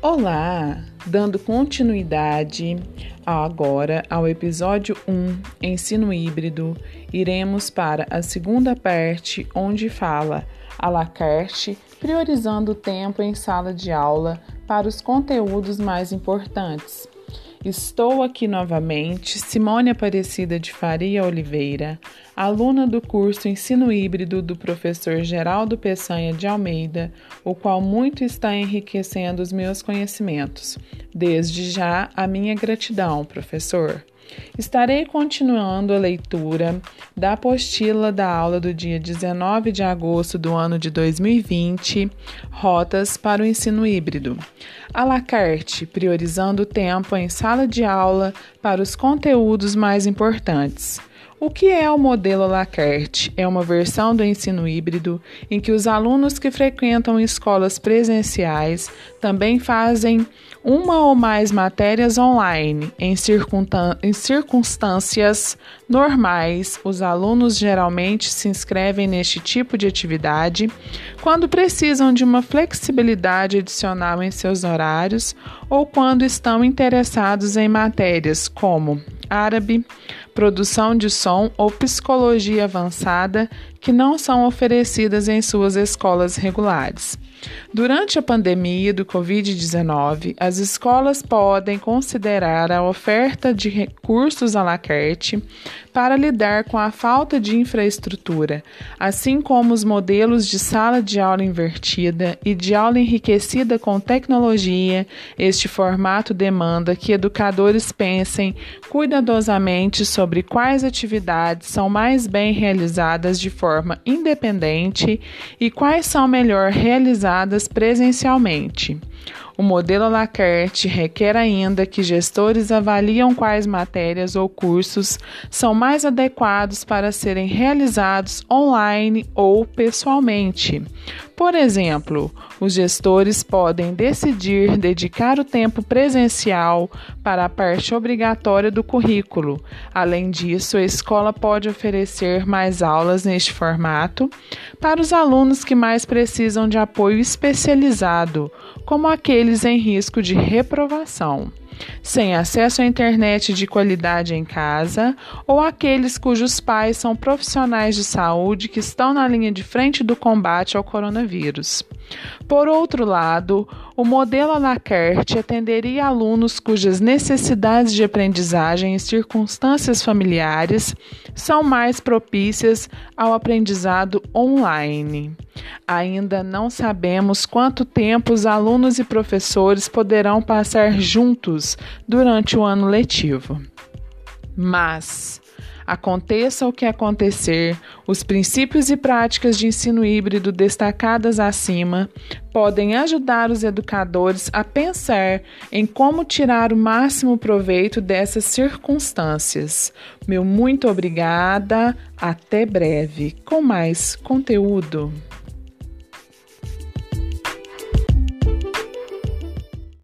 Olá! Dando continuidade agora ao episódio 1, Ensino Híbrido, iremos para a segunda parte, onde fala a la carte, priorizando o tempo em sala de aula para os conteúdos mais importantes. Estou aqui novamente, Simone Aparecida de Faria Oliveira, aluna do curso Ensino Híbrido do professor Geraldo Peçanha de Almeida, o qual muito está enriquecendo os meus conhecimentos. Desde já, a minha gratidão, professor. Estarei continuando a leitura da apostila da aula do dia 19 de agosto do ano de 2020, Rotas para o Ensino Híbrido. A la carte, priorizando o tempo em sala de aula para os conteúdos mais importantes. O que é o modelo Lacerte? É uma versão do ensino híbrido em que os alunos que frequentam escolas presenciais também fazem uma ou mais matérias online. Em, em circunstâncias normais, os alunos geralmente se inscrevem neste tipo de atividade quando precisam de uma flexibilidade adicional em seus horários ou quando estão interessados em matérias como árabe, produção de som ou psicologia avançada que não são oferecidas em suas escolas regulares. Durante a pandemia do Covid-19, as escolas podem considerar a oferta de recursos à la carte para lidar com a falta de infraestrutura, assim como os modelos de sala de aula invertida e de aula enriquecida com tecnologia. Este formato demanda que educadores pensem cuidadosamente sobre quais atividades são mais bem realizadas de forma independente e quais são melhor realizadas presencialmente. O modelo Lacerte requer ainda que gestores avaliam quais matérias ou cursos são mais adequados para serem realizados online ou pessoalmente. Por exemplo, os gestores podem decidir dedicar o tempo presencial para a parte obrigatória do currículo. Além disso, a escola pode oferecer mais aulas neste formato para os alunos que mais precisam de apoio especializado, como aqueles em risco de reprovação sem acesso à internet de qualidade em casa, ou aqueles cujos pais são profissionais de saúde que estão na linha de frente do combate ao coronavírus. Por outro lado, o modelo Alacarte atenderia alunos cujas necessidades de aprendizagem e circunstâncias familiares são mais propícias ao aprendizado online. Ainda não sabemos quanto tempo os alunos e professores poderão passar juntos durante o ano letivo. Mas Aconteça o que acontecer, os princípios e práticas de ensino híbrido destacadas acima podem ajudar os educadores a pensar em como tirar o máximo proveito dessas circunstâncias. Meu muito obrigada, até breve com mais conteúdo.